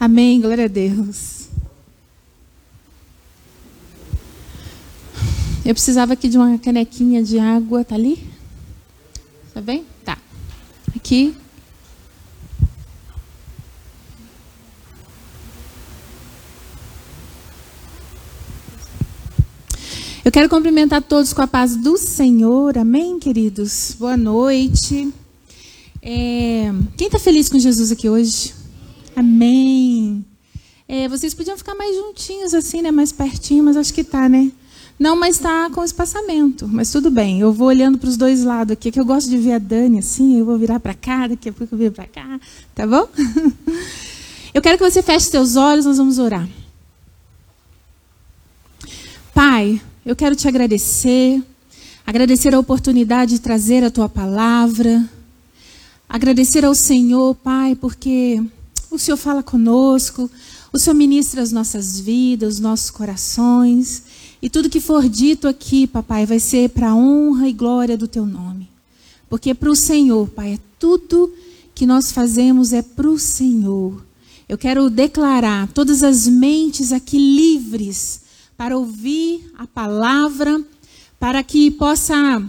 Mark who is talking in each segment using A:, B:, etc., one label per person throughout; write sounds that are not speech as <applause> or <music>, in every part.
A: Amém, glória a Deus. Eu precisava aqui de uma canequinha de água, tá ali? Tá bem? Tá. Aqui. Eu quero cumprimentar todos com a paz do Senhor. Amém, queridos? Boa noite. É... Quem está feliz com Jesus aqui hoje? Amém. É, vocês podiam ficar mais juntinhos assim, né? Mais pertinho, mas acho que tá, né? Não, mas está com espaçamento. Mas tudo bem. Eu vou olhando para os dois lados aqui, que eu gosto de ver a Dani assim. Eu vou virar para cá, daqui a pouco eu viro para cá. Tá bom? <laughs> Eu quero que você feche seus olhos, nós vamos orar. Pai, eu quero te agradecer, agradecer a oportunidade de trazer a tua palavra, agradecer ao Senhor, Pai, porque o Senhor fala conosco, o Senhor ministra as nossas vidas, os nossos corações. E tudo que for dito aqui, papai, vai ser para a honra e glória do teu nome. Porque para o Senhor, Pai, é tudo que nós fazemos é para o Senhor. Eu quero declarar todas as mentes aqui livres para ouvir a palavra, para que possa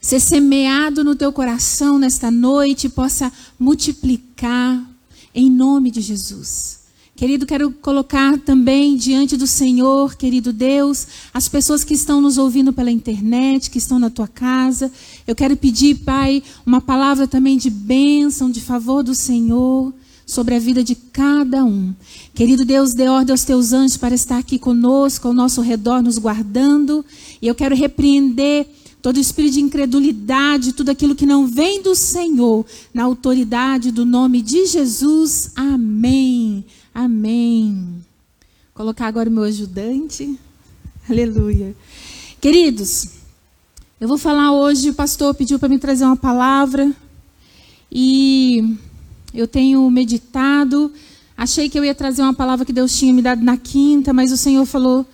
A: ser semeado no teu coração nesta noite, possa multiplicar, em nome de Jesus. Querido, quero colocar também diante do Senhor, querido Deus, as pessoas que estão nos ouvindo pela internet, que estão na tua casa. Eu quero pedir, Pai, uma palavra também de bênção, de favor do Senhor sobre a vida de cada um. Querido Deus, dê ordem aos teus anjos para estar aqui conosco, ao nosso redor, nos guardando. E eu quero repreender todo espírito de incredulidade, tudo aquilo que não vem do Senhor, na autoridade do nome de Jesus. Amém. Amém. Vou colocar agora o meu ajudante. Aleluia. Queridos, eu vou falar hoje, o pastor pediu para me trazer uma palavra e eu tenho meditado. Achei que eu ia trazer uma palavra que Deus tinha me dado na quinta, mas o Senhor falou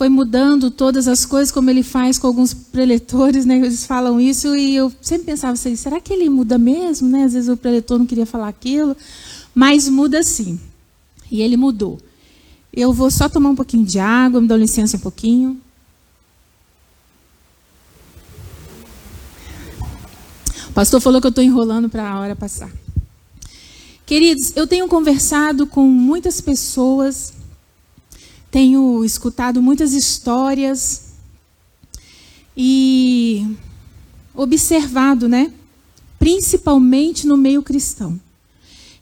A: foi mudando todas as coisas, como ele faz com alguns preletores, né? Eles falam isso e eu sempre pensava assim, será que ele muda mesmo, né? Às vezes o preletor não queria falar aquilo, mas muda sim. E ele mudou. Eu vou só tomar um pouquinho de água, me dá licença um pouquinho. O pastor falou que eu estou enrolando para a hora passar. Queridos, eu tenho conversado com muitas pessoas tenho escutado muitas histórias e observado, né? Principalmente no meio cristão.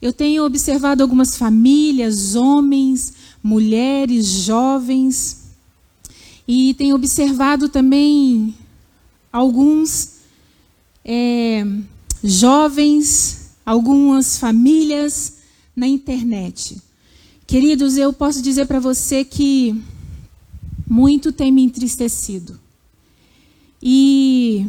A: Eu tenho observado algumas famílias, homens, mulheres, jovens, e tenho observado também alguns é, jovens, algumas famílias na internet. Queridos, eu posso dizer para você que muito tem me entristecido. E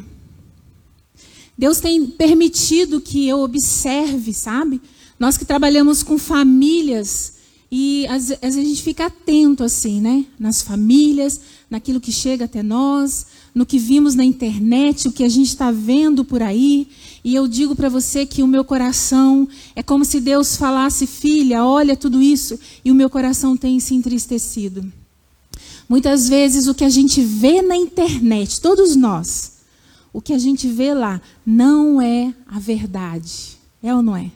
A: Deus tem permitido que eu observe, sabe? Nós que trabalhamos com famílias, e às, vezes a gente fica atento assim, né? Nas famílias, naquilo que chega até nós, no que vimos na internet, o que a gente está vendo por aí. E eu digo para você que o meu coração é como se Deus falasse, filha, olha tudo isso, e o meu coração tem se entristecido. Muitas vezes o que a gente vê na internet, todos nós, o que a gente vê lá não é a verdade. É ou não é?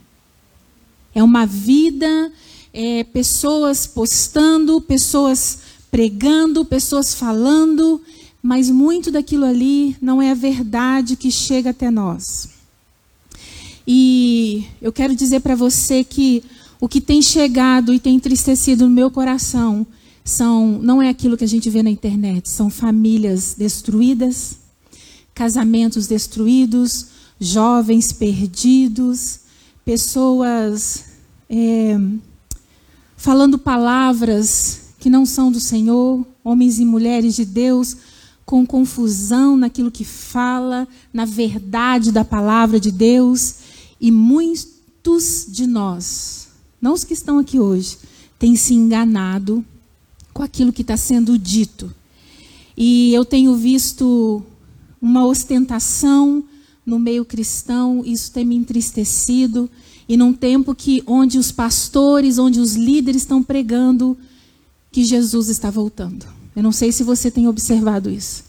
A: É uma vida, é, pessoas postando, pessoas pregando, pessoas falando, mas muito daquilo ali não é a verdade que chega até nós. E eu quero dizer para você que o que tem chegado e tem entristecido no meu coração são não é aquilo que a gente vê na internet, são famílias destruídas, casamentos destruídos, jovens perdidos, pessoas é, falando palavras que não são do Senhor, homens e mulheres de Deus com confusão naquilo que fala, na verdade da palavra de Deus. E muitos de nós, não os que estão aqui hoje, têm se enganado com aquilo que está sendo dito. E eu tenho visto uma ostentação no meio cristão, isso tem me entristecido. E num tempo que onde os pastores, onde os líderes estão pregando que Jesus está voltando. Eu não sei se você tem observado isso.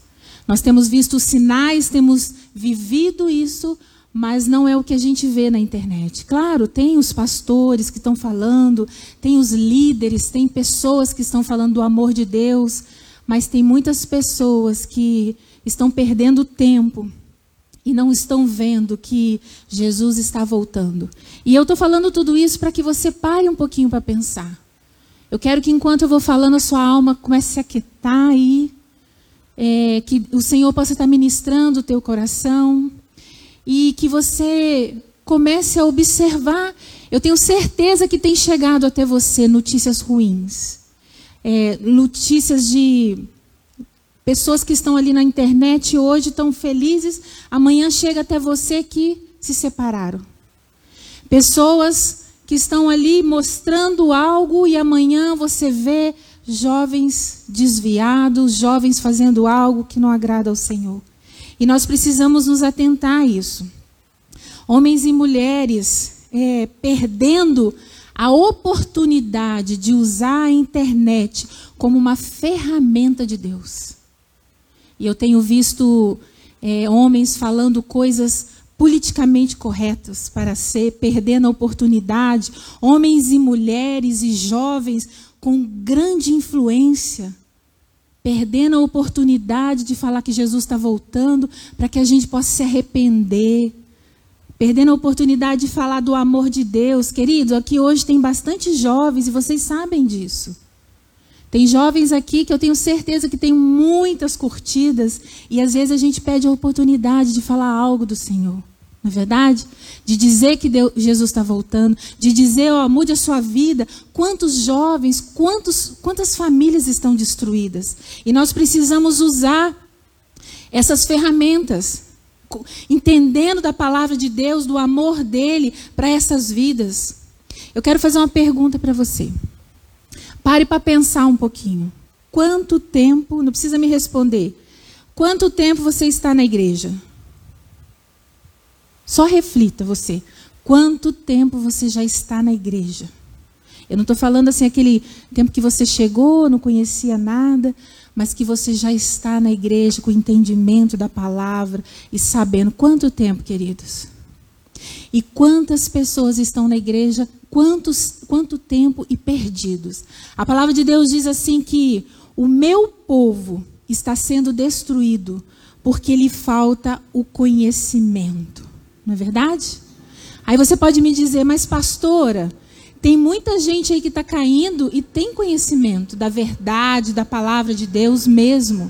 A: Nós temos visto sinais, temos vivido isso, mas não é o que a gente vê na internet. Claro, tem os pastores que estão falando, tem os líderes, tem pessoas que estão falando do amor de Deus, mas tem muitas pessoas que estão perdendo tempo e não estão vendo que Jesus está voltando. E eu estou falando tudo isso para que você pare um pouquinho para pensar. Eu quero que enquanto eu vou falando, a sua alma comece a se aquietar aí, é, que o Senhor possa estar ministrando o teu coração e que você comece a observar. Eu tenho certeza que tem chegado até você notícias ruins, é, notícias de Pessoas que estão ali na internet hoje estão felizes, amanhã chega até você que se separaram. Pessoas que estão ali mostrando algo e amanhã você vê jovens desviados, jovens fazendo algo que não agrada ao Senhor. E nós precisamos nos atentar a isso. Homens e mulheres é, perdendo a oportunidade de usar a internet como uma ferramenta de Deus. E eu tenho visto é, homens falando coisas politicamente corretas para ser, perdendo a oportunidade, homens e mulheres e jovens com grande influência, perdendo a oportunidade de falar que Jesus está voltando para que a gente possa se arrepender, perdendo a oportunidade de falar do amor de Deus. Querido, aqui hoje tem bastante jovens e vocês sabem disso. Tem jovens aqui que eu tenho certeza que tem muitas curtidas e às vezes a gente pede a oportunidade de falar algo do Senhor. Não é verdade? De dizer que Deus, Jesus está voltando, de dizer, ó, mude a sua vida. Quantos jovens, quantos, quantas famílias estão destruídas? E nós precisamos usar essas ferramentas, entendendo da palavra de Deus, do amor dele para essas vidas. Eu quero fazer uma pergunta para você. Pare para pensar um pouquinho. Quanto tempo, não precisa me responder, quanto tempo você está na igreja? Só reflita você. Quanto tempo você já está na igreja? Eu não estou falando assim aquele tempo que você chegou, não conhecia nada, mas que você já está na igreja com entendimento da palavra e sabendo. Quanto tempo, queridos? E quantas pessoas estão na igreja, quantos, quanto tempo e perdidos. A palavra de Deus diz assim que o meu povo está sendo destruído porque lhe falta o conhecimento. Não é verdade? Aí você pode me dizer, mas pastora, tem muita gente aí que está caindo e tem conhecimento da verdade, da palavra de Deus mesmo.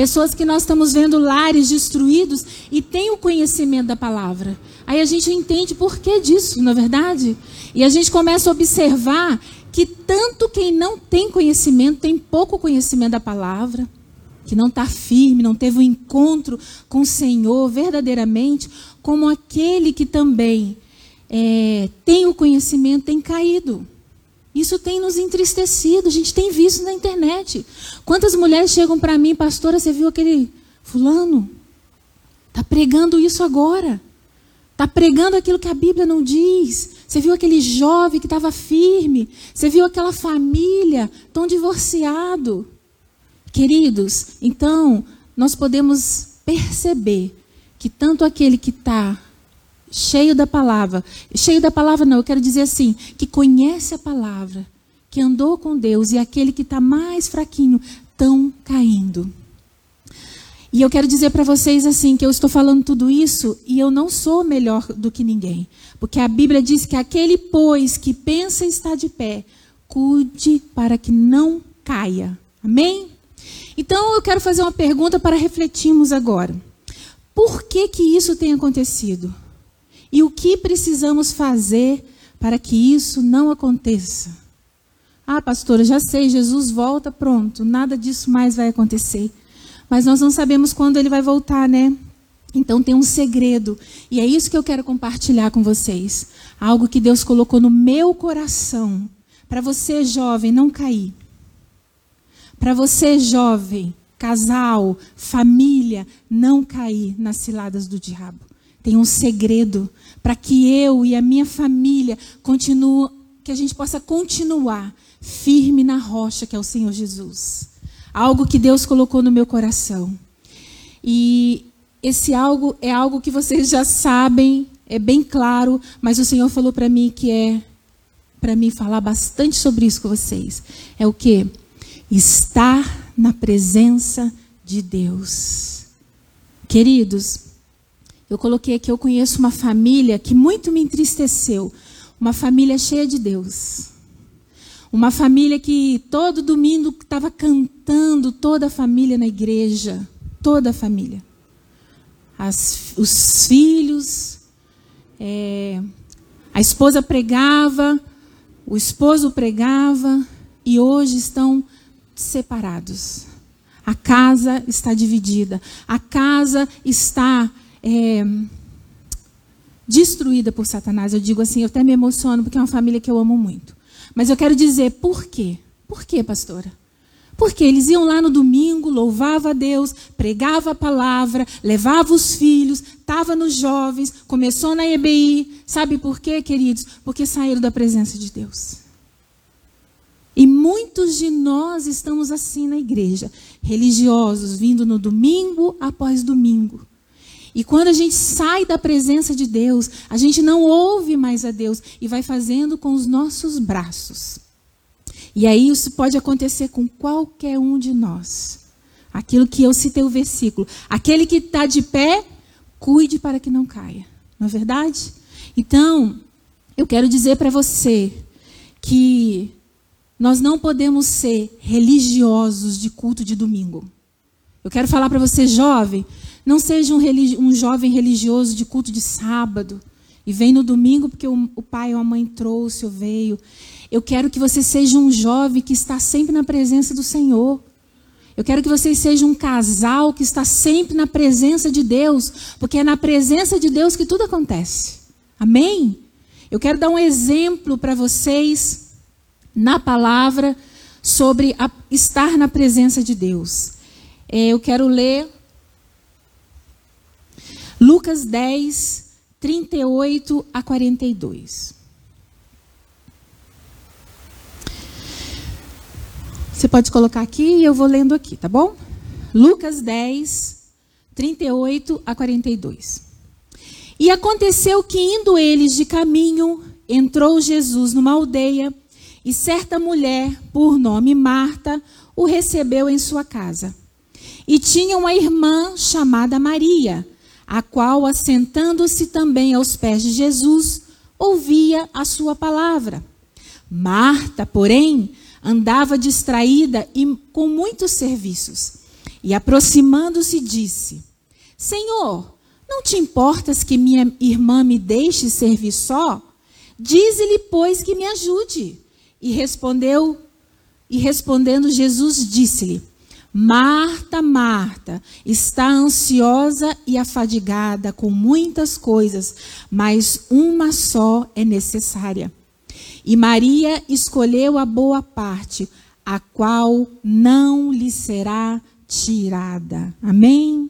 A: Pessoas que nós estamos vendo lares destruídos e têm o conhecimento da palavra. Aí a gente entende por que disso, não é verdade? E a gente começa a observar que tanto quem não tem conhecimento, tem pouco conhecimento da palavra, que não está firme, não teve um encontro com o Senhor verdadeiramente, como aquele que também é, tem o conhecimento, tem caído. Isso tem nos entristecido, a gente tem visto na internet. Quantas mulheres chegam para mim, pastora, você viu aquele fulano? Está pregando isso agora. Está pregando aquilo que a Bíblia não diz. Você viu aquele jovem que estava firme. Você viu aquela família tão divorciado. Queridos, então, nós podemos perceber que tanto aquele que está cheio da palavra. Cheio da palavra, não, eu quero dizer assim, que conhece a palavra, que andou com Deus, e aquele que está mais fraquinho, estão caindo. E eu quero dizer para vocês assim, que eu estou falando tudo isso e eu não sou melhor do que ninguém. Porque a Bíblia diz que aquele, pois, que pensa estar de pé, cuide para que não caia. Amém? Então eu quero fazer uma pergunta para refletirmos agora. Por que que isso tem acontecido? E o que precisamos fazer para que isso não aconteça? Ah, pastora, já sei, Jesus volta, pronto, nada disso mais vai acontecer. Mas nós não sabemos quando ele vai voltar, né? Então tem um segredo, e é isso que eu quero compartilhar com vocês. Algo que Deus colocou no meu coração, para você jovem não cair. Para você jovem, casal, família, não cair nas ciladas do diabo. Tem um segredo para que eu e a minha família continue, que a gente possa continuar firme na rocha que é o Senhor Jesus. Algo que Deus colocou no meu coração. E esse algo é algo que vocês já sabem, é bem claro, mas o Senhor falou para mim que é para mim falar bastante sobre isso com vocês. É o que? Estar na presença de Deus. Queridos, eu coloquei aqui, eu conheço uma família que muito me entristeceu. Uma família cheia de Deus. Uma família que todo domingo estava cantando, toda a família na igreja. Toda a família. As, os filhos, é, a esposa pregava, o esposo pregava, e hoje estão separados. A casa está dividida. A casa está é, destruída por Satanás. Eu digo assim, eu até me emociono porque é uma família que eu amo muito. Mas eu quero dizer por quê? Por quê, pastora? Porque eles iam lá no domingo, louvava a Deus, pregava a palavra, levava os filhos, estava nos jovens, começou na EBI. Sabe por quê, queridos? Porque saíram da presença de Deus. E muitos de nós estamos assim na igreja, religiosos, vindo no domingo após domingo. E quando a gente sai da presença de Deus, a gente não ouve mais a Deus e vai fazendo com os nossos braços. E aí isso pode acontecer com qualquer um de nós. Aquilo que eu citei o versículo. Aquele que está de pé, cuide para que não caia. Não é verdade? Então, eu quero dizer para você que nós não podemos ser religiosos de culto de domingo. Eu quero falar para você, jovem, não seja um, um, jovem religioso de culto de sábado e vem no domingo porque o, o pai ou a mãe trouxe ou veio. Eu quero que você seja um jovem que está sempre na presença do Senhor. Eu quero que vocês sejam um casal que está sempre na presença de Deus, porque é na presença de Deus que tudo acontece. Amém? Eu quero dar um exemplo para vocês na palavra sobre a, estar na presença de Deus. É, eu quero ler Lucas 10, 38 a 42. Você pode colocar aqui e eu vou lendo aqui, tá bom? Lucas 10, 38 a 42. E aconteceu que, indo eles de caminho, entrou Jesus numa aldeia, e certa mulher, por nome Marta, o recebeu em sua casa. E tinha uma irmã chamada Maria a qual, assentando-se também aos pés de Jesus, ouvia a sua palavra. Marta, porém, andava distraída e com muitos serviços. E aproximando-se, disse: Senhor, não te importas que minha irmã me deixe servir só? Dize-lhe, pois, que me ajude. E respondeu, e respondendo Jesus disse-lhe: Marta, Marta, está ansiosa e afadigada com muitas coisas, mas uma só é necessária. E Maria escolheu a boa parte, a qual não lhe será tirada. Amém?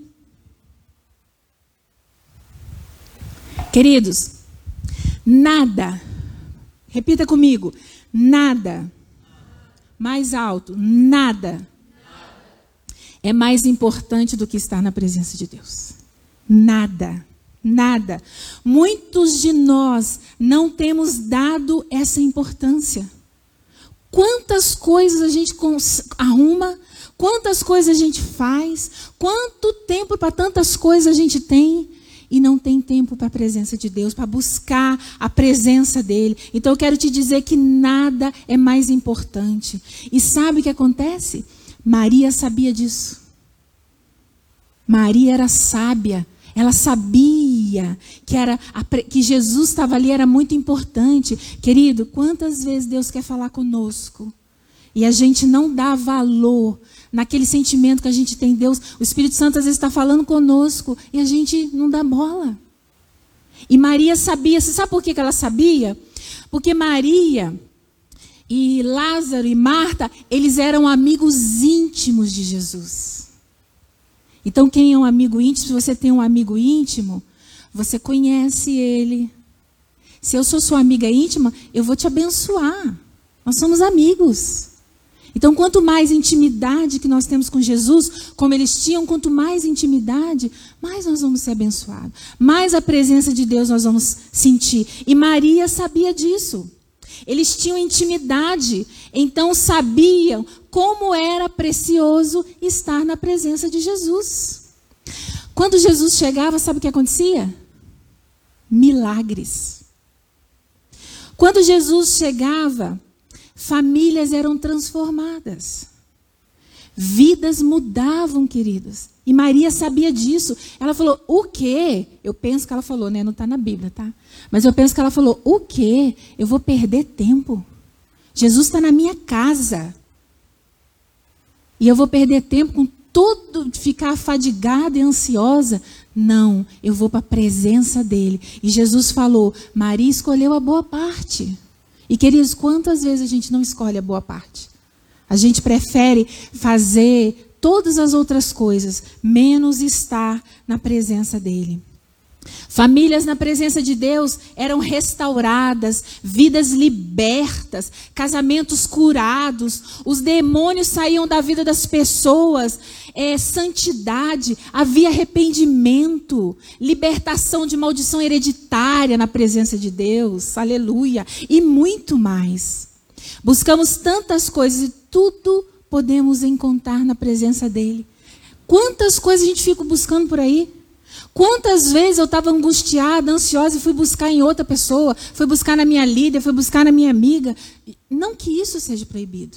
A: Queridos, nada, repita comigo, nada, mais alto, nada é mais importante do que estar na presença de Deus. Nada, nada. Muitos de nós não temos dado essa importância. Quantas coisas a gente arruma, quantas coisas a gente faz, quanto tempo para tantas coisas a gente tem e não tem tempo para a presença de Deus, para buscar a presença dele. Então eu quero te dizer que nada é mais importante. E sabe o que acontece? Maria sabia disso. Maria era sábia. Ela sabia que, era, que Jesus estava ali, era muito importante. Querido, quantas vezes Deus quer falar conosco e a gente não dá valor naquele sentimento que a gente tem Deus. O Espírito Santo às vezes está falando conosco e a gente não dá bola. E Maria sabia, você sabe por que ela sabia? Porque Maria e Lázaro e Marta, eles eram amigos íntimos de Jesus. Então, quem é um amigo íntimo, se você tem um amigo íntimo, você conhece ele. Se eu sou sua amiga íntima, eu vou te abençoar. Nós somos amigos. Então, quanto mais intimidade que nós temos com Jesus, como eles tinham, quanto mais intimidade, mais nós vamos ser abençoados. Mais a presença de Deus nós vamos sentir. E Maria sabia disso. Eles tinham intimidade, então sabiam como era precioso estar na presença de Jesus. Quando Jesus chegava, sabe o que acontecia? Milagres. Quando Jesus chegava, famílias eram transformadas. Vidas mudavam, queridos. E Maria sabia disso. Ela falou: O quê? Eu penso que ela falou, né? Não está na Bíblia, tá? Mas eu penso que ela falou: O quê? Eu vou perder tempo. Jesus está na minha casa. E eu vou perder tempo com tudo, ficar fadigada e ansiosa. Não, eu vou para a presença dele. E Jesus falou: Maria escolheu a boa parte. E queridos, quantas vezes a gente não escolhe a boa parte? A gente prefere fazer todas as outras coisas, menos estar na presença dele. Famílias na presença de Deus eram restauradas, vidas libertas, casamentos curados, os demônios saíam da vida das pessoas, é, santidade, havia arrependimento, libertação de maldição hereditária na presença de Deus, aleluia, e muito mais. Buscamos tantas coisas e tudo podemos encontrar na presença dEle. Quantas coisas a gente fica buscando por aí? Quantas vezes eu estava angustiada, ansiosa e fui buscar em outra pessoa, fui buscar na minha líder, fui buscar na minha amiga. Não que isso seja proibido.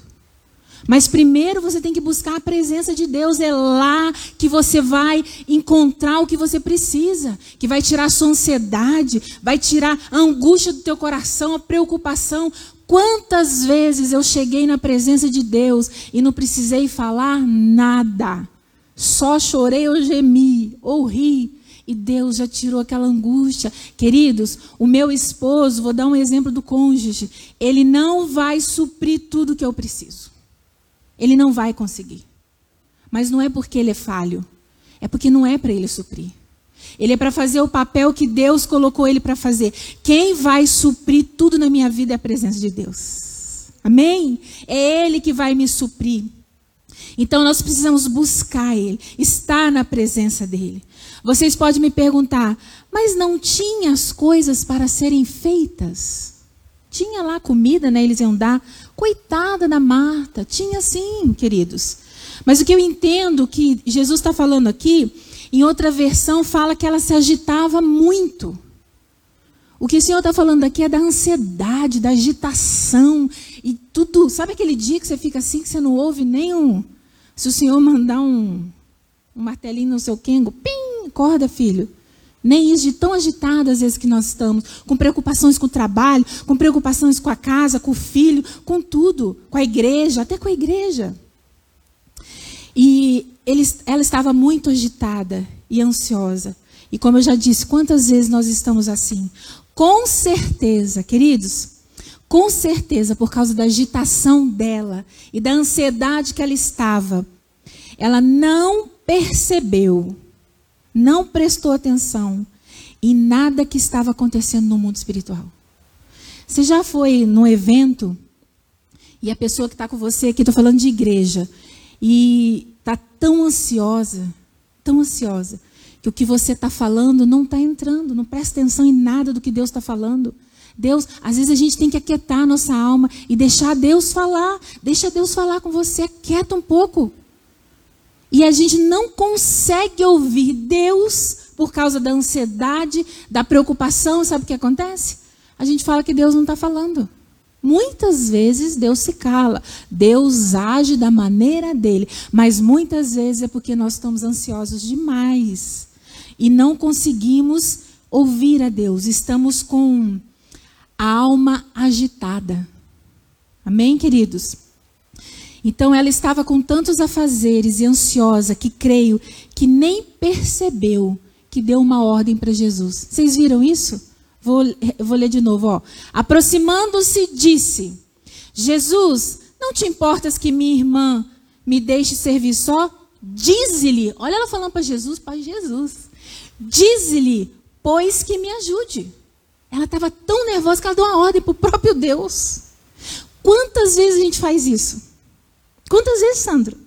A: Mas primeiro você tem que buscar a presença de Deus. É lá que você vai encontrar o que você precisa, que vai tirar a sua ansiedade, vai tirar a angústia do teu coração, a preocupação. Quantas vezes eu cheguei na presença de Deus e não precisei falar nada. Só chorei ou gemi, ou ri. E Deus já tirou aquela angústia. Queridos, o meu esposo, vou dar um exemplo do cônjuge, ele não vai suprir tudo que eu preciso. Ele não vai conseguir. Mas não é porque ele é falho, é porque não é para ele suprir. Ele é para fazer o papel que Deus colocou ele para fazer. Quem vai suprir tudo na minha vida é a presença de Deus. Amém? É Ele que vai me suprir. Então nós precisamos buscar Ele, estar na presença dEle. Vocês podem me perguntar, mas não tinha as coisas para serem feitas? Tinha lá comida, né? Eles iam dar. Coitada da Marta, tinha sim, queridos. Mas o que eu entendo que Jesus está falando aqui, em outra versão fala que ela se agitava muito. O que o Senhor está falando aqui é da ansiedade, da agitação e tudo. Sabe aquele dia que você fica assim, que você não ouve nem um. Se o Senhor mandar um, um martelinho no seu quengo, pim, acorda, filho. Nem isso de tão agitado às vezes que nós estamos, com preocupações com o trabalho, com preocupações com a casa, com o filho, com tudo, com a igreja, até com a igreja. E ele, ela estava muito agitada e ansiosa. E como eu já disse, quantas vezes nós estamos assim? Com certeza, queridos, com certeza, por causa da agitação dela e da ansiedade que ela estava, ela não percebeu não prestou atenção em nada que estava acontecendo no mundo espiritual. Você já foi num evento e a pessoa que está com você aqui, estou falando de igreja, e está tão ansiosa, tão ansiosa, que o que você está falando não está entrando, não presta atenção em nada do que Deus está falando. Deus, às vezes a gente tem que aquietar a nossa alma e deixar Deus falar. Deixa Deus falar com você, aquieta um pouco. E a gente não consegue ouvir Deus por causa da ansiedade, da preocupação. Sabe o que acontece? A gente fala que Deus não está falando. Muitas vezes Deus se cala, Deus age da maneira dele, mas muitas vezes é porque nós estamos ansiosos demais e não conseguimos ouvir a Deus, estamos com a alma agitada. Amém, queridos? Então ela estava com tantos afazeres e ansiosa que creio que nem percebeu que deu uma ordem para Jesus. Vocês viram isso? Vou, vou ler de novo. Aproximando-se, disse: Jesus, não te importas que minha irmã me deixe servir só? Dize-lhe, olha ela falando para Jesus, para Jesus. Dize-lhe pois que me ajude. Ela estava tão nervosa que ela deu uma ordem para o próprio Deus. Quantas vezes a gente faz isso? Quantas vezes, Sandro?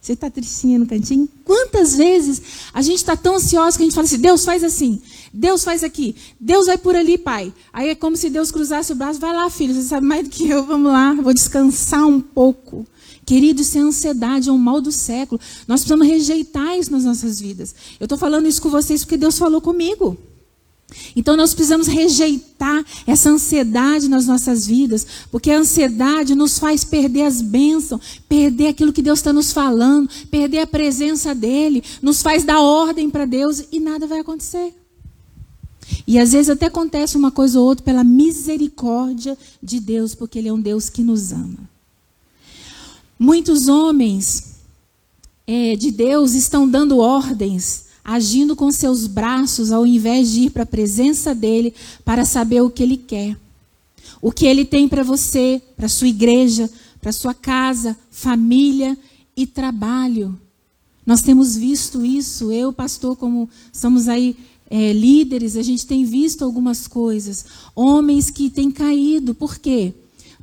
A: Você está tristinha no cantinho? Quantas vezes a gente está tão ansioso que a gente fala assim: Deus faz assim, Deus faz aqui, Deus vai por ali, pai. Aí é como se Deus cruzasse o braço: vai lá, filho, você sabe mais do que eu, vamos lá, vou descansar um pouco. Querido, isso é ansiedade, é um mal do século. Nós precisamos rejeitar isso nas nossas vidas. Eu estou falando isso com vocês porque Deus falou comigo. Então nós precisamos rejeitar essa ansiedade nas nossas vidas, porque a ansiedade nos faz perder as bênçãos, perder aquilo que Deus está nos falando, perder a presença dEle, nos faz dar ordem para Deus e nada vai acontecer. E às vezes até acontece uma coisa ou outra pela misericórdia de Deus, porque Ele é um Deus que nos ama. Muitos homens é, de Deus estão dando ordens, agindo com seus braços, ao invés de ir para a presença dele para saber o que ele quer. O que ele tem para você, para sua igreja, para sua casa, família e trabalho. Nós temos visto isso, eu, pastor, como somos aí é, líderes, a gente tem visto algumas coisas. Homens que têm caído, por quê?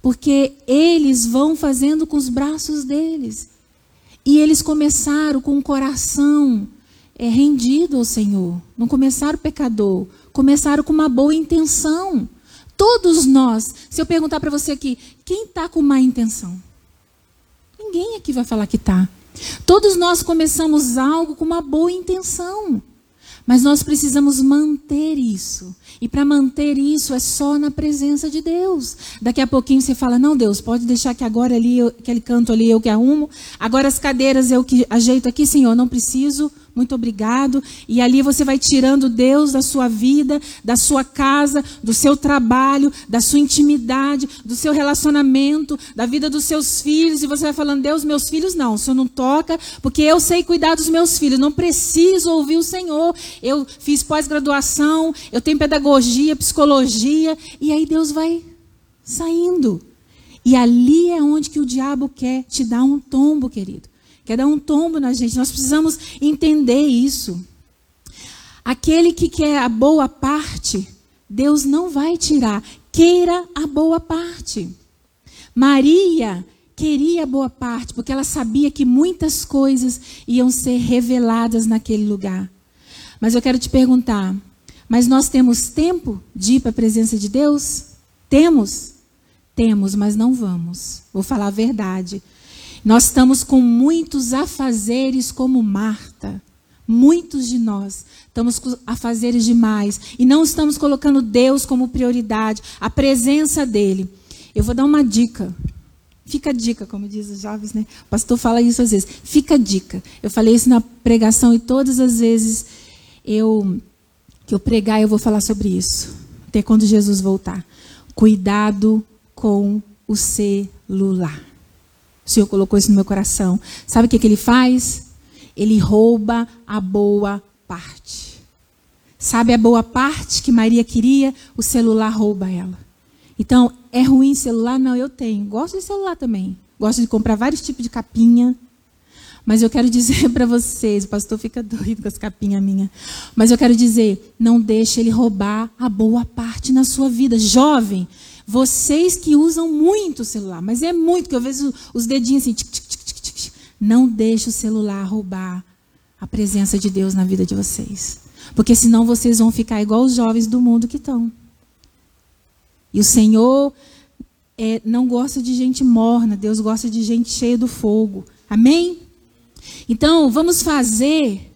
A: porque eles vão fazendo com os braços deles. E eles começaram com o coração é, rendido ao Senhor. Não começaram pecador, começaram com uma boa intenção. Todos nós, se eu perguntar para você aqui, quem está com má intenção? Ninguém aqui vai falar que está. Todos nós começamos algo com uma boa intenção. Mas nós precisamos manter isso. E para manter isso é só na presença de Deus. Daqui a pouquinho você fala: Não, Deus, pode deixar que agora ali, aquele canto ali eu que arrumo. Agora as cadeiras eu que ajeito aqui, Senhor, não preciso muito obrigado. E ali você vai tirando Deus da sua vida, da sua casa, do seu trabalho, da sua intimidade, do seu relacionamento, da vida dos seus filhos. E você vai falando, Deus, meus filhos não, o Senhor não toca, porque eu sei cuidar dos meus filhos. Não preciso ouvir o Senhor. Eu fiz pós-graduação, eu tenho pedagogia, psicologia. E aí Deus vai saindo. E ali é onde que o diabo quer te dar um tombo, querido quer dar um tombo na gente. Nós precisamos entender isso. Aquele que quer a boa parte, Deus não vai tirar. Queira a boa parte. Maria queria a boa parte, porque ela sabia que muitas coisas iam ser reveladas naquele lugar. Mas eu quero te perguntar: mas nós temos tempo de ir para a presença de Deus? Temos? Temos, mas não vamos. Vou falar a verdade. Nós estamos com muitos afazeres como Marta. Muitos de nós estamos com afazeres demais e não estamos colocando Deus como prioridade, a presença dele. Eu vou dar uma dica. Fica a dica, como diz os jovens, né? O pastor fala isso às vezes. Fica a dica. Eu falei isso na pregação e todas as vezes eu que eu pregar eu vou falar sobre isso. Até quando Jesus voltar. Cuidado com o celular. O Senhor colocou isso no meu coração. Sabe o que, que ele faz? Ele rouba a boa parte. Sabe a boa parte que Maria queria? O celular rouba ela. Então, é ruim celular? Não, eu tenho. Gosto de celular também. Gosto de comprar vários tipos de capinha. Mas eu quero <laughs> dizer para vocês, o pastor fica doido com as capinhas minhas. Mas eu quero dizer, não deixe ele roubar a boa parte na sua vida. Jovem, vocês que usam muito o celular, mas é muito, que eu vejo os dedinhos assim, tic, tic, tic, não deixe o celular roubar a presença de Deus na vida de vocês. Porque senão vocês vão ficar igual os jovens do mundo que estão. E o Senhor é, não gosta de gente morna, Deus gosta de gente cheia do fogo. Amém? Então, vamos fazer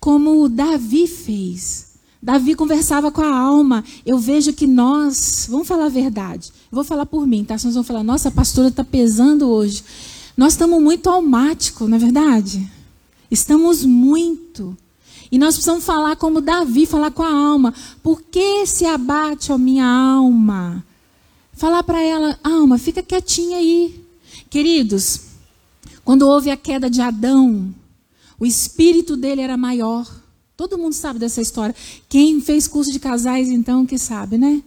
A: como Davi fez. Davi conversava com a alma. Eu vejo que nós, vamos falar a verdade. Vou falar por mim, tá? Vocês vão falar, nossa, a pastora está pesando hoje. Nós estamos muito almáticos, não é verdade? Estamos muito. E nós precisamos falar como Davi, falar com a alma. Por que se abate a minha alma? Falar para ela, alma, fica quietinha aí. Queridos, quando houve a queda de Adão, o espírito dele era maior. Todo mundo sabe dessa história. Quem fez curso de casais, então, que sabe, né?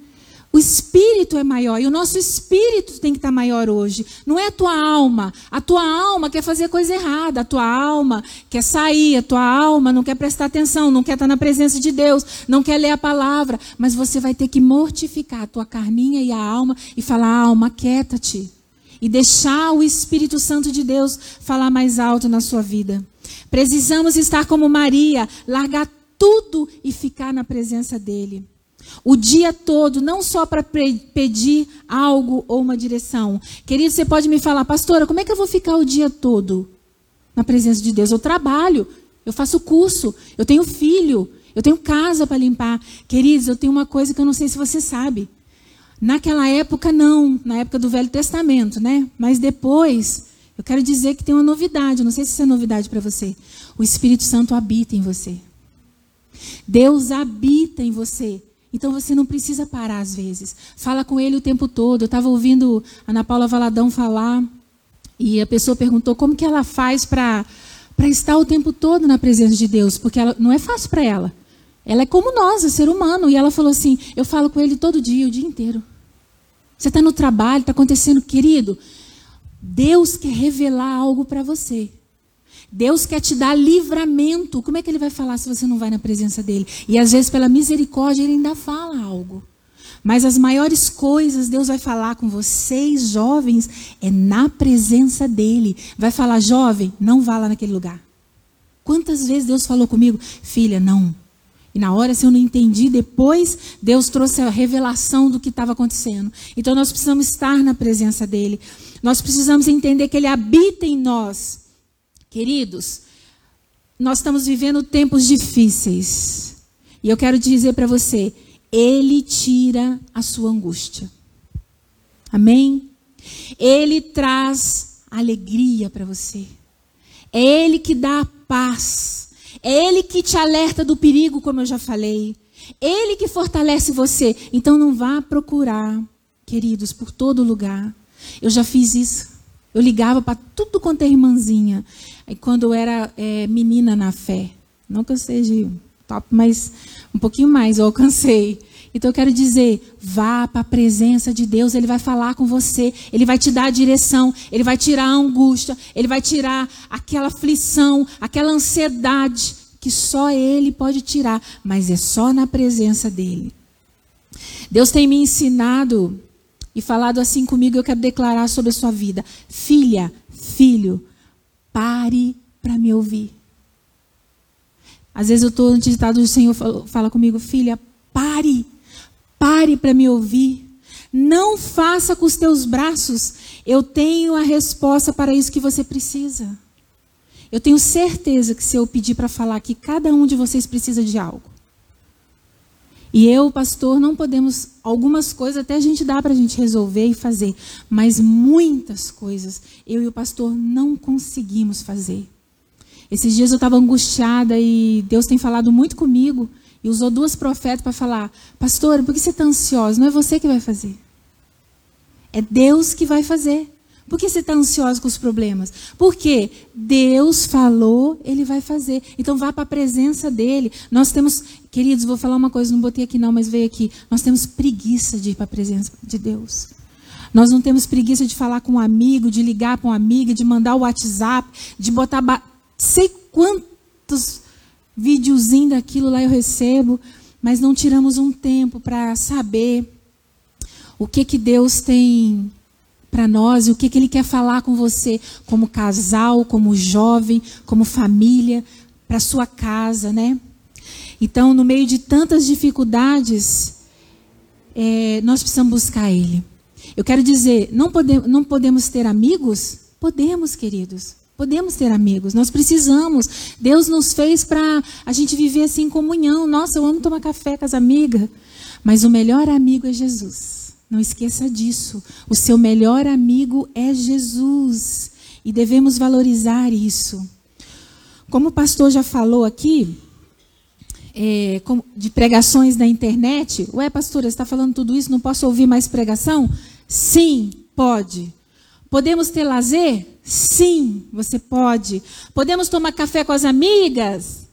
A: O espírito é maior e o nosso espírito tem que estar maior hoje. Não é a tua alma. A tua alma quer fazer coisa errada. A tua alma quer sair. A tua alma não quer prestar atenção, não quer estar na presença de Deus, não quer ler a palavra. Mas você vai ter que mortificar a tua carninha e a alma e falar: alma, quieta-te. E deixar o Espírito Santo de Deus falar mais alto na sua vida. Precisamos estar como Maria, largar tudo e ficar na presença dele. O dia todo, não só para pedir algo ou uma direção. Querido, você pode me falar, pastora, como é que eu vou ficar o dia todo na presença de Deus? Eu trabalho, eu faço curso, eu tenho filho, eu tenho casa para limpar. Queridos, eu tenho uma coisa que eu não sei se você sabe. Naquela época, não, na época do Velho Testamento, né? Mas depois, eu quero dizer que tem uma novidade, não sei se isso é novidade para você. O Espírito Santo habita em você. Deus habita em você. Então você não precisa parar às vezes. Fala com ele o tempo todo. Eu estava ouvindo a Ana Paula Valadão falar e a pessoa perguntou como que ela faz para para estar o tempo todo na presença de Deus, porque ela, não é fácil para ela. Ela é como nós, é ser humano. E ela falou assim: eu falo com ele todo dia, o dia inteiro. Você está no trabalho, está acontecendo, querido. Deus quer revelar algo para você. Deus quer te dar livramento. Como é que ele vai falar se você não vai na presença dele? E às vezes, pela misericórdia, ele ainda fala algo. Mas as maiores coisas Deus vai falar com vocês, jovens, é na presença dele. Vai falar, jovem, não vá lá naquele lugar. Quantas vezes Deus falou comigo, filha, não. E na hora, se eu não entendi, depois Deus trouxe a revelação do que estava acontecendo. Então nós precisamos estar na presença dele. Nós precisamos entender que ele habita em nós. Queridos, nós estamos vivendo tempos difíceis. E eu quero dizer para você, ele tira a sua angústia. Amém? Ele traz alegria para você. É ele que dá a paz. É ele que te alerta do perigo, como eu já falei. Ele que fortalece você. Então não vá procurar, queridos, por todo lugar. Eu já fiz isso. Eu ligava para tudo quanto é irmãzinha. Aí quando eu era é, menina na fé, não que eu seja top, mas um pouquinho mais eu alcancei. Então eu quero dizer, vá para a presença de Deus, Ele vai falar com você, Ele vai te dar a direção, Ele vai tirar a angústia, Ele vai tirar aquela aflição, aquela ansiedade que só Ele pode tirar, mas é só na presença dEle. Deus tem me ensinado e falado assim comigo, eu quero declarar sobre a sua vida. Filha, filho, Pare para me ouvir. Às vezes eu estou ditado, o Senhor fala comigo, filha, pare, pare para me ouvir. Não faça com os teus braços. Eu tenho a resposta para isso que você precisa. Eu tenho certeza que se eu pedir para falar que cada um de vocês precisa de algo. E eu, pastor, não podemos. Algumas coisas até a gente dá para a gente resolver e fazer, mas muitas coisas eu e o pastor não conseguimos fazer. Esses dias eu estava angustiada e Deus tem falado muito comigo e usou duas profetas para falar: Pastor, por que você está ansiosa? Não é você que vai fazer. É Deus que vai fazer. Por que você está ansioso com os problemas? Porque Deus falou, Ele vai fazer. Então vá para a presença dEle. Nós temos, queridos, vou falar uma coisa, não botei aqui não, mas veio aqui. Nós temos preguiça de ir para a presença de Deus. Nós não temos preguiça de falar com um amigo, de ligar para uma amiga, de mandar o WhatsApp, de botar sei quantos videozinhos daquilo lá eu recebo, mas não tiramos um tempo para saber o que que Deus tem para nós e o que, que Ele quer falar com você, como casal, como jovem, como família, para sua casa, né? Então, no meio de tantas dificuldades, é, nós precisamos buscar Ele. Eu quero dizer, não, pode, não podemos ter amigos? Podemos, queridos. Podemos ter amigos, nós precisamos. Deus nos fez para a gente viver assim em comunhão. Nossa, eu amo tomar café com as amigas. Mas o melhor amigo é Jesus. Não esqueça disso. O seu melhor amigo é Jesus. E devemos valorizar isso. Como o pastor já falou aqui, é, de pregações na internet, ué, pastora, você está falando tudo isso, não posso ouvir mais pregação? Sim, pode. Podemos ter lazer? Sim, você pode. Podemos tomar café com as amigas?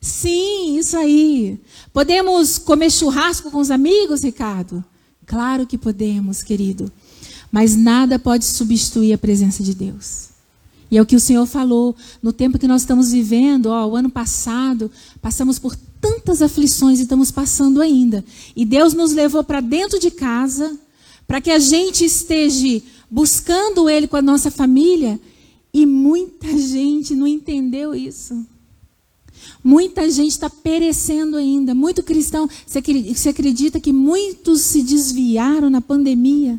A: Sim, isso aí. Podemos comer churrasco com os amigos, Ricardo? Claro que podemos, querido. Mas nada pode substituir a presença de Deus. E é o que o Senhor falou no tempo que nós estamos vivendo, ó, o ano passado, passamos por tantas aflições e estamos passando ainda. E Deus nos levou para dentro de casa, para que a gente esteja buscando Ele com a nossa família, e muita gente não entendeu isso. Muita gente está perecendo ainda. Muito cristão. Você acredita que muitos se desviaram na pandemia?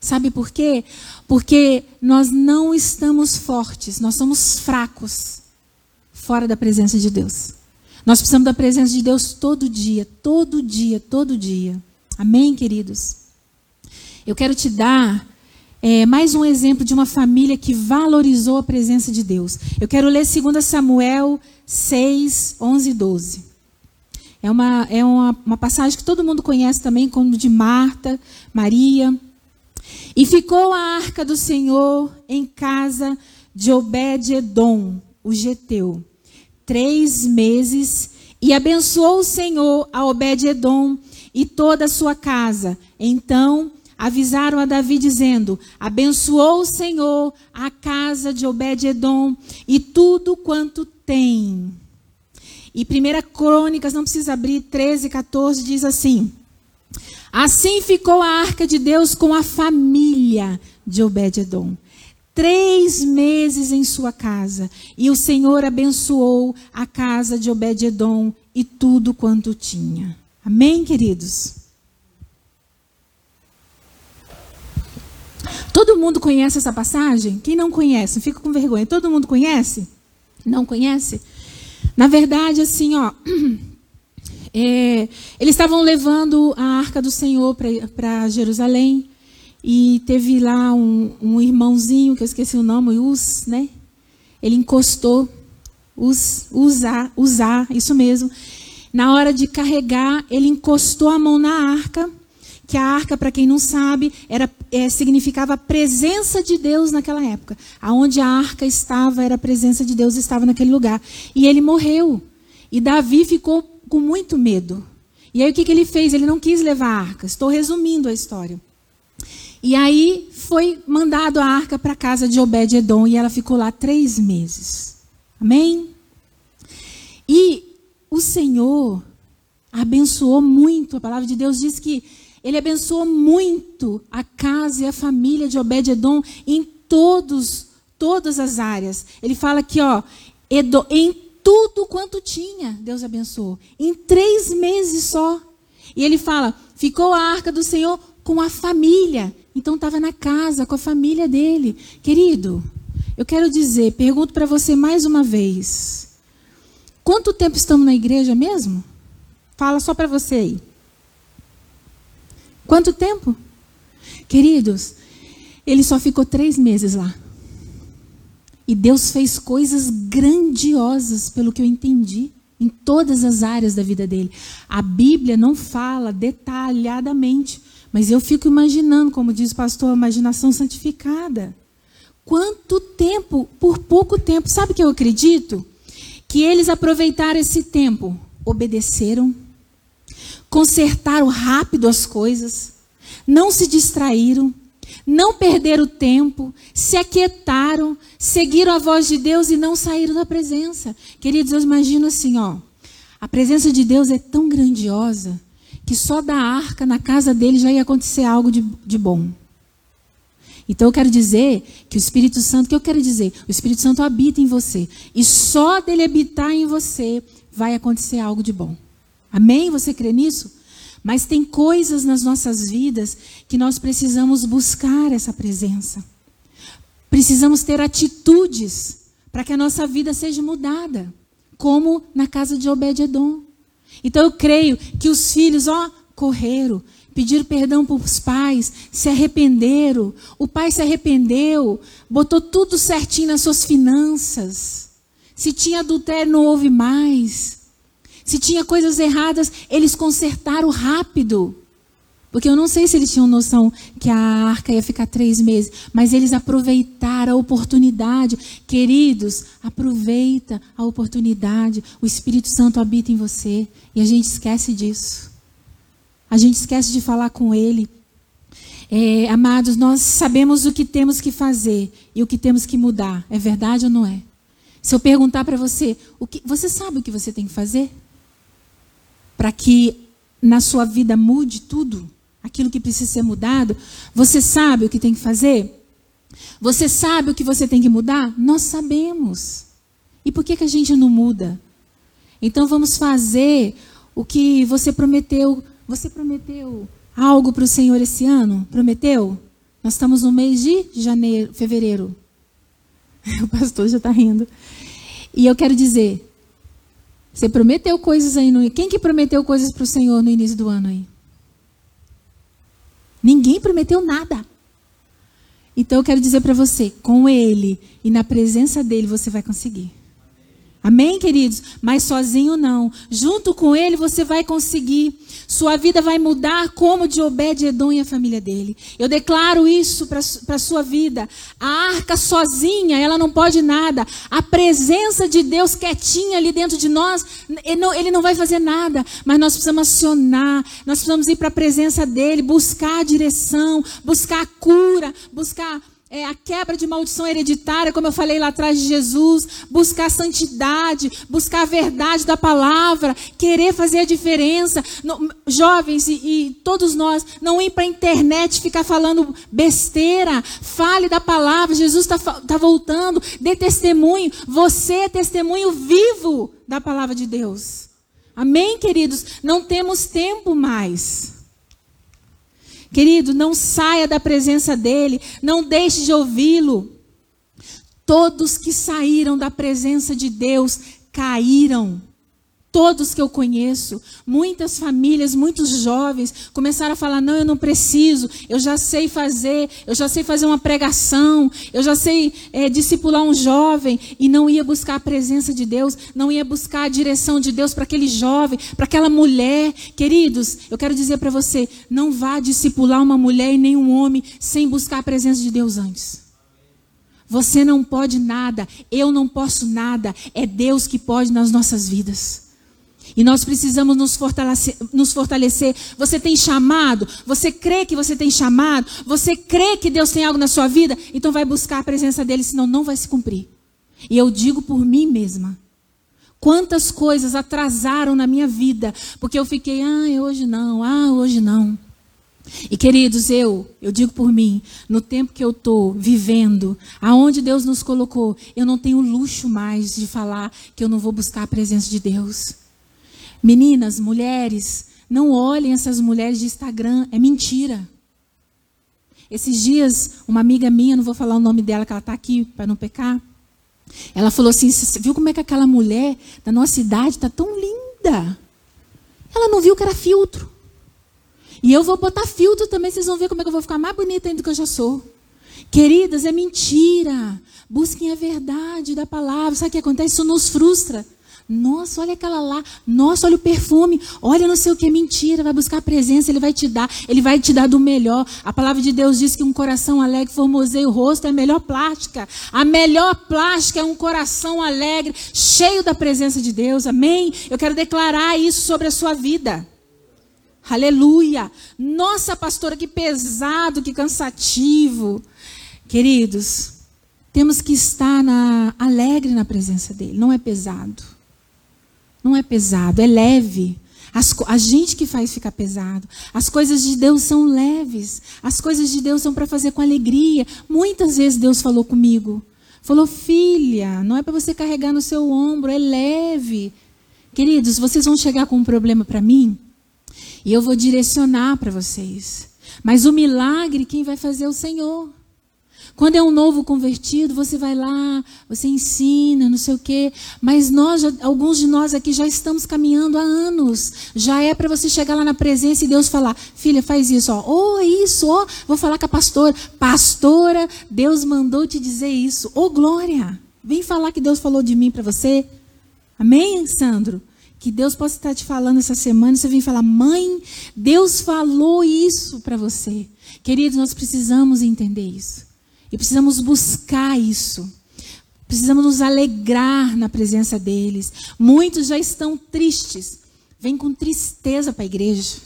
A: Sabe por quê? Porque nós não estamos fortes, nós somos fracos fora da presença de Deus. Nós precisamos da presença de Deus todo dia, todo dia, todo dia. Amém, queridos? Eu quero te dar é, mais um exemplo de uma família que valorizou a presença de Deus. Eu quero ler 2 Samuel 6, 11 e 12. É, uma, é uma, uma passagem que todo mundo conhece também, como de Marta, Maria. E ficou a arca do Senhor em casa de Obed-Edom, o geteu, três meses, e abençoou o Senhor a Obed-Edom e toda a sua casa. Então avisaram a Davi, dizendo: Abençoou o Senhor a casa de Obed-Edom e tudo quanto tem. E 1 Crônicas, não precisa abrir, 13, 14, diz assim: Assim ficou a arca de Deus com a família de Obed-Edom. Três meses em sua casa. E o Senhor abençoou a casa de Obed-Edom e tudo quanto tinha. Amém, queridos? Todo mundo conhece essa passagem? Quem não conhece, fica com vergonha. Todo mundo conhece? Não conhece? Na verdade, assim, ó. <clears throat> É, eles estavam levando a arca do Senhor para Jerusalém e teve lá um, um, irmãozinho, que eu esqueci o nome, Us, né? Ele encostou, Us, usar, usar, isso mesmo. Na hora de carregar, ele encostou a mão na arca, que a arca, para quem não sabe, era, é, significava a presença de Deus naquela época. Aonde a arca estava, era a presença de Deus estava naquele lugar. E ele morreu. E Davi ficou com muito medo. E aí o que, que ele fez? Ele não quis levar a arca. Estou resumindo a história. E aí foi mandado a arca para a casa de Obed-Edom e ela ficou lá três meses. Amém? E o Senhor abençoou muito. A palavra de Deus diz que ele abençoou muito a casa e a família de Obed-Edom em todos, todas as áreas. Ele fala aqui, ó, em tudo quanto tinha, Deus abençoou. Em três meses só. E ele fala: ficou a arca do Senhor com a família. Então estava na casa, com a família dele. Querido, eu quero dizer, pergunto para você mais uma vez: quanto tempo estamos na igreja mesmo? Fala só para você aí. Quanto tempo? Queridos, ele só ficou três meses lá. E Deus fez coisas grandiosas, pelo que eu entendi, em todas as áreas da vida dele. A Bíblia não fala detalhadamente, mas eu fico imaginando, como diz o pastor, imaginação santificada. Quanto tempo, por pouco tempo, sabe o que eu acredito? Que eles aproveitaram esse tempo, obedeceram, consertaram rápido as coisas, não se distraíram, não perderam tempo, se aquietaram, seguiram a voz de Deus e não saíram da presença. Queridos, eu imagino assim, ó. A presença de Deus é tão grandiosa que só da arca na casa dele já ia acontecer algo de, de bom. Então eu quero dizer que o Espírito Santo, o que eu quero dizer? O Espírito Santo habita em você. E só dele habitar em você vai acontecer algo de bom. Amém? Você crê nisso? Mas tem coisas nas nossas vidas que nós precisamos buscar essa presença. Precisamos ter atitudes para que a nossa vida seja mudada, como na casa de Obed-edom. Então eu creio que os filhos, ó, correram, pediram perdão para os pais, se arrependeram. O pai se arrependeu, botou tudo certinho nas suas finanças. Se tinha adultério, não houve mais. Se tinha coisas erradas, eles consertaram rápido. Porque eu não sei se eles tinham noção que a arca ia ficar três meses, mas eles aproveitaram a oportunidade. Queridos, aproveita a oportunidade. O Espírito Santo habita em você e a gente esquece disso. a gente esquece de falar com Ele. É, amados, nós sabemos o que temos que fazer e o que temos que mudar. É verdade ou não é? Se eu perguntar para você, o que, você sabe o que você tem que fazer? Para que na sua vida mude tudo, aquilo que precisa ser mudado, você sabe o que tem que fazer? Você sabe o que você tem que mudar? Nós sabemos. E por que, que a gente não muda? Então vamos fazer o que você prometeu. Você prometeu algo para o Senhor esse ano? Prometeu? Nós estamos no mês de janeiro, fevereiro. <laughs> O pastor já está rindo. E eu quero dizer, você prometeu coisas aí no. Quem que prometeu coisas para o Senhor no início do ano aí? Ninguém prometeu nada. Então eu quero dizer para você, com Ele e na presença dele você vai conseguir. Amém, queridos? Mas sozinho não. Junto com ele você vai conseguir. Sua vida vai mudar como de Obed Edom e a família dele. Eu declaro isso para a sua vida. A arca sozinha, ela não pode nada. A presença de Deus quietinha ali dentro de nós, ele não, ele não vai fazer nada. Mas nós precisamos acionar, nós precisamos ir para a presença dele, buscar a direção, buscar a cura, buscar é, a quebra de maldição hereditária, como eu falei lá atrás de Jesus, buscar santidade, buscar a verdade da palavra, querer fazer a diferença. No, jovens e, e, todos nós, não ir para a internet ficar falando besteira, fale da palavra, Jesus está tá voltando, dê testemunho, você é testemunho vivo da palavra de Deus. Amém, queridos? Não temos tempo mais. Querido, não saia da presença dele, não deixe de ouvi-lo. Todos que saíram da presença de Deus caíram. Todos que eu conheço, muitas famílias, muitos jovens começaram a falar: não, eu não preciso, eu já sei fazer, eu já sei fazer uma pregação, eu já sei é, discipular um jovem, e não ia buscar a presença de Deus, não ia buscar a direção de Deus para aquele jovem, para aquela mulher. Queridos, eu quero dizer para você: não vá discipular uma mulher e nem um homem sem buscar a presença de Deus antes. Você não pode nada, eu não posso nada, é Deus que pode nas nossas vidas. E nós precisamos nos fortalecer, nos fortalecer. Você tem chamado? Você crê que você tem chamado? Você crê que Deus tem algo na sua vida? Então vai buscar a presença dele, senão não vai se cumprir. E eu digo por mim mesma. Quantas coisas atrasaram na minha vida, porque eu fiquei, ah, hoje não, ah, hoje não. E queridos, eu, eu digo por mim, no tempo que eu estou vivendo, aonde Deus nos colocou, eu não tenho luxo mais de falar que eu não vou buscar a presença de Deus. Meninas, mulheres, não olhem essas mulheres de Instagram, é mentira. Esses dias, uma amiga minha, não vou falar o nome dela, que ela está aqui para não pecar. Ela falou assim: Você viu como é que aquela mulher da nossa idade está tão linda? Ela não viu que era filtro. E eu vou botar filtro também, vocês vão ver como é que eu vou ficar mais bonita ainda do que eu já sou. Queridas, é mentira. Busquem a verdade da palavra. Sabe o que acontece? Isso nos frustra. Nossa, olha aquela lá. Nossa, olha o perfume. Olha não sei o que, mentira. Vai buscar a presença, ele vai te dar. Ele vai te dar do melhor. A palavra de Deus diz que um coração alegre formoseia o rosto, é a melhor plástica. A melhor plástica é um coração alegre, cheio da presença de Deus. Amém? Eu quero declarar isso sobre a sua vida. Aleluia. Nossa, pastora, que pesado, que cansativo. Queridos, temos que estar na, alegre na presença dele. Não é pesado. Não é pesado, é leve. As, a gente que faz ficar pesado. As coisas de Deus são leves. As coisas de Deus são para fazer com alegria. Muitas vezes Deus falou comigo. Falou, filha, não é para você carregar no seu ombro, é leve. Queridos, vocês vão chegar com um problema para mim e eu vou direcionar para vocês. Mas o milagre, quem vai fazer é o Senhor. Quando é um novo convertido, você vai lá, você ensina, não sei o quê. Mas nós, alguns de nós aqui já estamos caminhando há anos. Já é para você chegar lá na presença e Deus falar: filha, faz isso, ó. Oh, é isso, ó. Oh, vou falar com a pastora. Pastora, Deus mandou te dizer isso. Ô, oh, glória. Vem falar que Deus falou de mim para você. Amém, Sandro? Que Deus possa estar te falando essa semana. Você vem falar, mãe, Deus falou isso para você. Queridos, nós precisamos entender isso. E precisamos buscar isso. Precisamos nos alegrar na presença deles. Muitos já estão tristes. Vêm com tristeza para a igreja.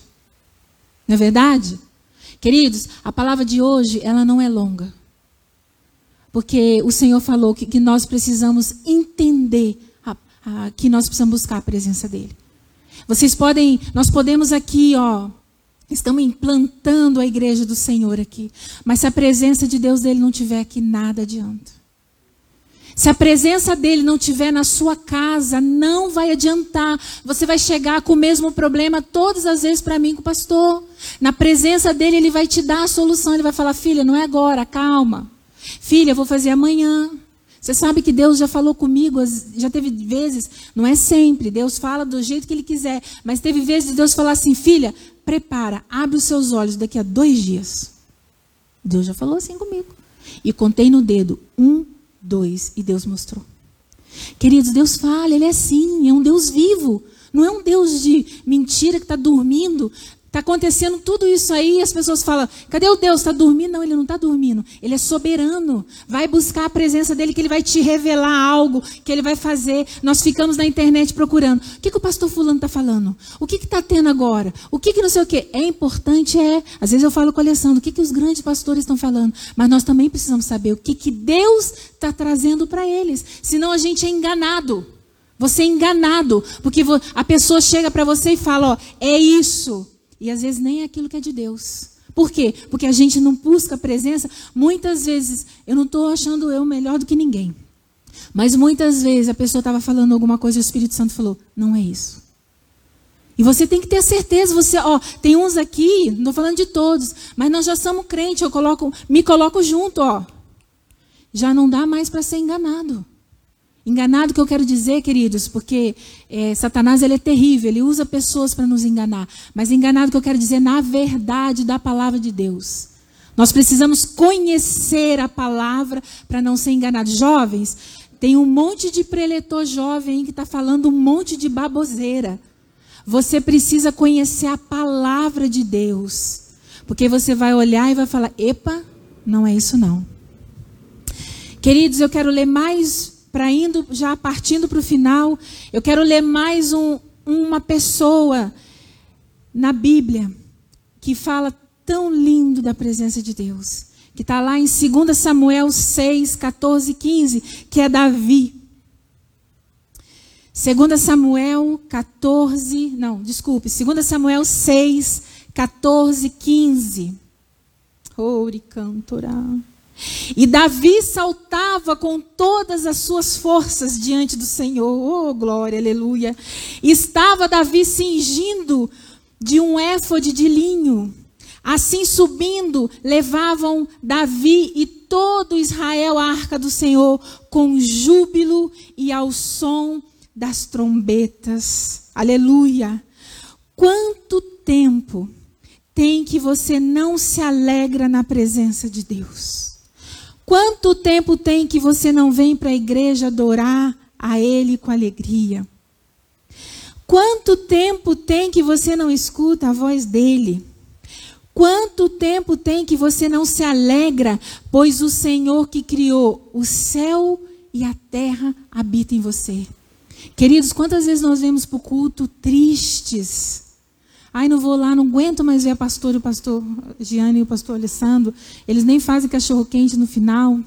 A: Não é verdade? Queridos, a palavra de hoje, ela não é longa. Porque o Senhor falou que, que nós precisamos entender a, a, que nós precisamos buscar a presença dEle. Vocês podem, nós podemos aqui, ó, estamos implantando a igreja do Senhor aqui. Mas se a presença de Deus dele não tiver aqui, nada adianta. Se a presença dele não tiver na sua casa, não vai adiantar. Você vai chegar com o mesmo problema todas as vezes para mim com o pastor. Na presença dele, ele vai te dar a solução. Ele vai falar: filha, não é agora, calma. Filha, eu vou fazer amanhã. Você sabe que Deus já falou comigo, já teve vezes, não é sempre, Deus fala do jeito que Ele quiser, mas teve vezes de Deus falar assim: filha, prepara, abre os seus olhos daqui a dois dias. Deus já falou assim comigo. E contei no dedo um, dois, e Deus mostrou. Queridos, Deus fala, Ele é assim, é um Deus vivo. Não é um Deus de mentira que está dormindo. Está acontecendo tudo isso aí as pessoas falam: cadê o Deus? Está dormindo? Não, ele não está dormindo. Ele é soberano. Vai buscar a presença dele, que ele vai te revelar algo que ele vai fazer. Nós ficamos na internet procurando. O que, que o pastor Fulano está falando? O que está tendo agora? O que, que não sei o quê? É importante, é. Às vezes eu falo com a Alessandro: o que, que os grandes pastores estão falando? Mas nós também precisamos saber o que, que Deus está trazendo para eles. Senão a gente é enganado. Você é enganado. Porque a pessoa chega para você e fala: ó, é isso. E às vezes nem é aquilo que é de Deus. Por quê? Porque a gente não busca a presença. Muitas vezes, eu não estou achando eu melhor do que ninguém. Mas muitas vezes a pessoa estava falando alguma coisa e o Espírito Santo falou: não é isso. E você tem que ter certeza, você, ó, tem uns aqui, não estou falando de todos, mas nós já somos crentes, eu coloco, me coloco junto, ó. Já não dá mais para ser enganado. Enganado que eu quero dizer, queridos, porque é, Satanás ele é terrível, ele usa pessoas para nos enganar. Mas enganado que eu quero dizer na verdade da palavra de Deus. Nós precisamos conhecer a palavra para não ser enganado. Jovens, tem um monte de preletor jovem que está falando um monte de baboseira. Você precisa conhecer a palavra de Deus. Porque você vai olhar e vai falar: epa, não é isso não. Queridos, eu quero ler mais para indo já partindo para o final, eu quero ler mais um, uma pessoa na Bíblia que fala tão lindo da presença de Deus, que está lá em 2 Samuel 6, 14 e 15, que é Davi. 2 Samuel 14, não, desculpe, 2 Samuel 6, 14, 15. Ori cantorá. E Davi saltava com todas as suas forças diante do Senhor. Oh, glória, aleluia. Estava Davi cingindo de um éfode de linho. Assim subindo, levavam Davi e todo Israel à arca do Senhor com júbilo e ao som das trombetas. Aleluia. Quanto tempo tem que você não se alegra na presença de Deus? Quanto tempo tem que você não vem para a igreja adorar a Ele com alegria? Quanto tempo tem que você não escuta a voz dele? Quanto tempo tem que você não se alegra, pois o Senhor que criou o céu e a terra habita em você? Queridos, quantas vezes nós vemos para o culto tristes? Ai, não vou lá, não aguento mais ver a pastora, o pastor Giane e o pastor Alessandro. Eles nem fazem cachorro quente no final.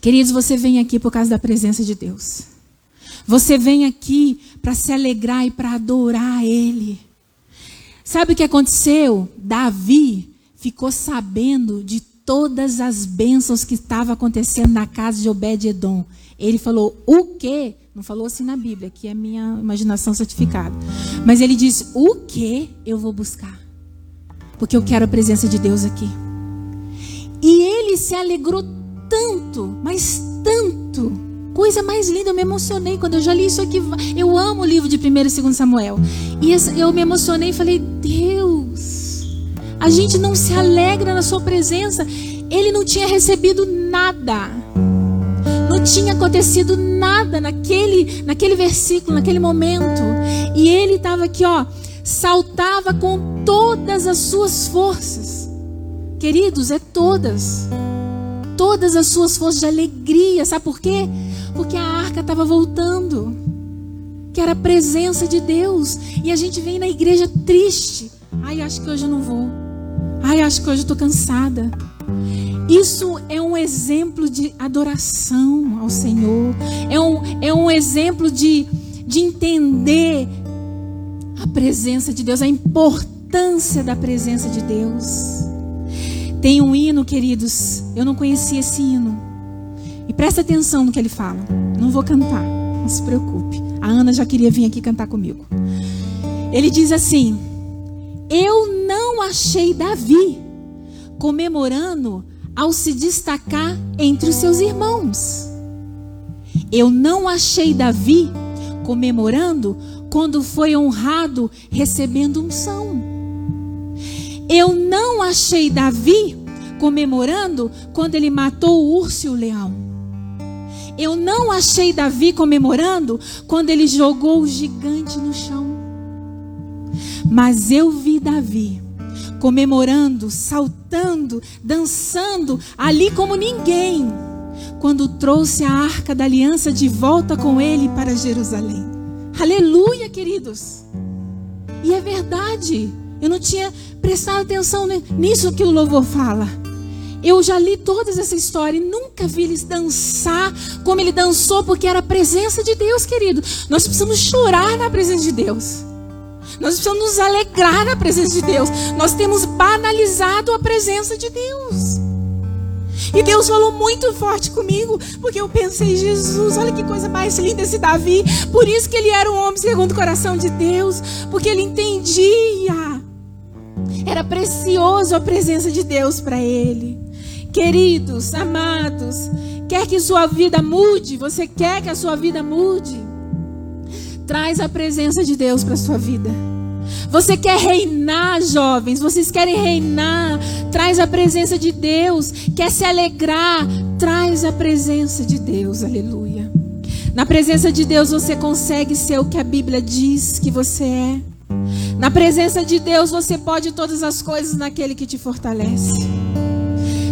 A: Queridos, você vem aqui por causa da presença de Deus. Você vem aqui para se alegrar e para adorar Ele. Sabe o que aconteceu? Davi ficou sabendo de todas as bênçãos que estavam acontecendo na casa de Obed-Edom. Ele falou: O quê? Não falou assim na Bíblia, que é minha imaginação certificada. Mas ele diz: O que eu vou buscar? Porque eu quero a presença de Deus aqui. E ele se alegrou tanto, mas tanto. Coisa mais linda, eu me emocionei quando eu já li isso aqui. Eu amo o livro de 1 e 2 Samuel. E eu me emocionei e falei: Deus, a gente não se alegra na Sua presença. Ele não tinha recebido nada não tinha acontecido nada naquele, naquele versículo, naquele momento. E ele estava aqui, ó, saltava com todas as suas forças. Queridos, é todas. Todas as suas forças de alegria. Sabe por quê? Porque a arca estava voltando. Que era a presença de Deus. E a gente vem na igreja triste Ai, acho que hoje eu não vou. Ai, acho que hoje eu estou cansada. Isso é um exemplo de adoração ao Senhor. É um, é um exemplo de, de entender a presença de Deus, a importância da presença de Deus. Tem um hino, queridos, eu não conhecia esse hino. E presta atenção no que ele fala. Não vou cantar, não se preocupe. A Ana já queria vir aqui cantar comigo. Ele diz assim: Eu não achei Davi comemorando ao se destacar entre os seus irmãos. Eu não achei Davi comemorando quando foi honrado recebendo unção. Eu não achei Davi comemorando quando ele matou o urso e o leão. Eu não achei Davi comemorando quando ele jogou o gigante no chão. Mas eu vi Davi comemorando, saltando, dançando, ali como ninguém, quando trouxe a arca da aliança de volta com ele para Jerusalém. Aleluia, queridos. E é verdade. Eu não tinha prestado atenção nisso que o louvor fala. Eu já li toda essa história e nunca vi eles dançar como ele dançou, porque era a presença de Deus, querido. Nós precisamos chorar na presença de Deus. Nós precisamos nos alegrar na presença de Deus. Nós temos banalizado a presença de Deus. E Deus falou muito forte comigo, porque eu pensei, Jesus, olha que coisa mais linda esse Davi. Por isso que ele era um homem segundo o coração de Deus, porque ele entendia. Era precioso a presença de Deus para ele. Queridos, amados, quer que sua vida mude? Você quer que a sua vida mude? Traz a presença de Deus para sua vida. Você quer reinar, jovens? Vocês querem reinar? Traz a presença de Deus. Quer se alegrar? Traz a presença de Deus. Aleluia. Na presença de Deus você consegue ser o que a Bíblia diz que você é. Na presença de Deus você pode todas as coisas naquele que te fortalece.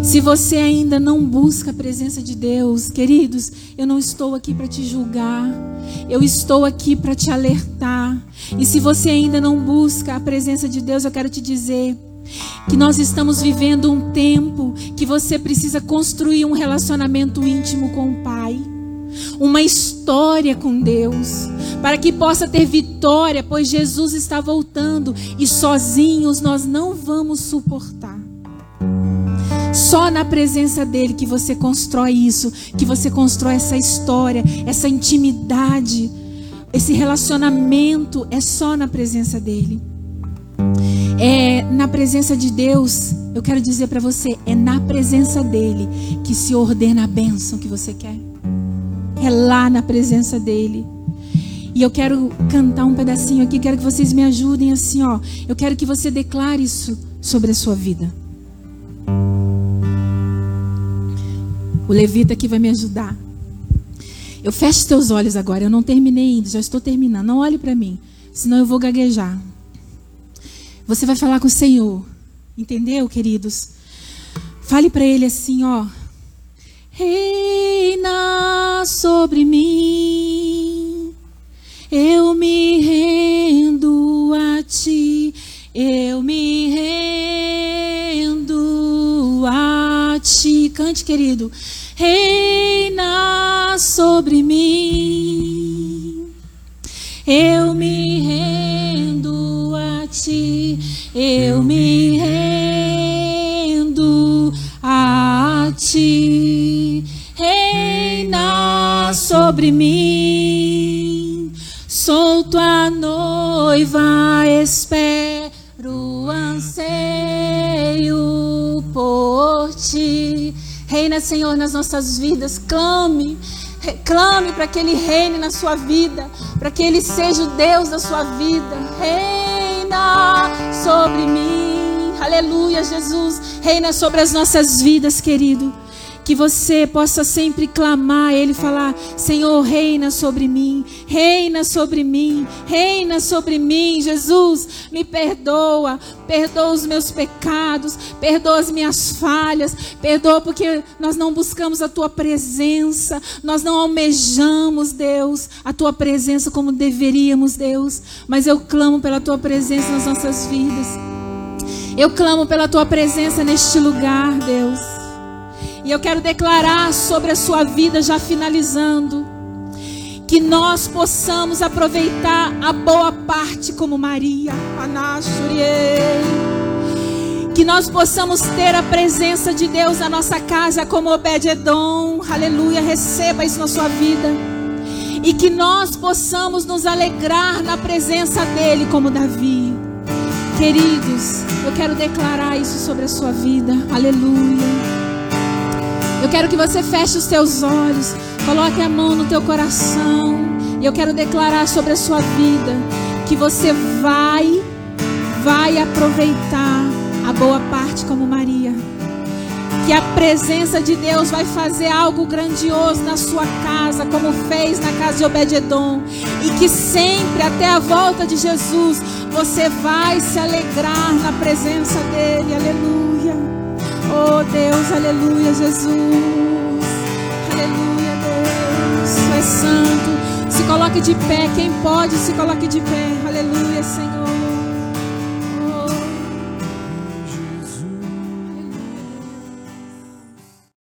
A: Se você ainda não busca a presença de Deus, queridos, eu não estou aqui para te julgar. Eu estou aqui para te alertar. E se você ainda não busca a presença de Deus, eu quero te dizer que nós estamos vivendo um tempo que você precisa construir um relacionamento íntimo com o Pai, uma história com Deus, para que possa ter vitória, pois Jesus está voltando e sozinhos nós não vamos suportar. Só na presença dele que você constrói isso, que você constrói essa história, essa intimidade, esse relacionamento é só na presença dele. É na presença de Deus, eu quero dizer para você, é na presença dele que se ordena a bênção que você quer. É lá na presença dele. E eu quero cantar um pedacinho aqui, quero que vocês me ajudem assim, ó. Eu quero que você declare isso sobre a sua vida. O levita aqui vai me ajudar. Eu fecho teus olhos agora. Eu não terminei ainda, já estou terminando. Não olhe para mim, senão eu vou gaguejar. Você vai falar com o Senhor. Entendeu, queridos? Fale para ele assim, ó. Reina sobre mim. Eu me rendo a ti. Eu me Cante, querido reina sobre mim. Eu me rendo a ti, eu me rendo a ti. Reina sobre mim, sou tua noiva, espero, anseio por ti Reina, Senhor, nas nossas vidas. Clame. Clame para que Ele reine na sua vida. Para que Ele seja o Deus da sua vida. Reina sobre mim. Aleluia, Jesus. Reina sobre as nossas vidas, querido. Que você possa sempre clamar Ele falar: Senhor, reina sobre mim, reina sobre mim, reina sobre mim. Jesus, me perdoa, perdoa os meus pecados, perdoa as minhas falhas, perdoa porque nós não buscamos a Tua presença, nós não almejamos, Deus, a Tua presença como deveríamos, Deus. Mas eu clamo pela Tua presença nas nossas vidas. Eu clamo pela tua presença neste lugar, Deus. E eu quero declarar sobre a sua vida, já finalizando, que nós possamos aproveitar a boa parte como Maria. Que nós possamos ter a presença de Deus na nossa casa como Obed-Edom. Aleluia, receba isso na sua vida. E que nós possamos nos alegrar na presença dele como Davi. Queridos, eu quero declarar isso sobre a sua vida. Aleluia. Eu quero que você feche os teus olhos, coloque a mão no teu coração. E eu quero declarar sobre a sua vida que você vai vai aproveitar a boa parte como Maria que a presença de Deus vai fazer algo grandioso na sua casa, como fez na casa de Obededon, e que sempre até a volta de Jesus você vai se alegrar na presença dele. Aleluia. Oh Deus, aleluia, Jesus. Aleluia, Deus. Tu és santo. Se coloque de pé, quem pode, se coloque de pé. Aleluia, Senhor.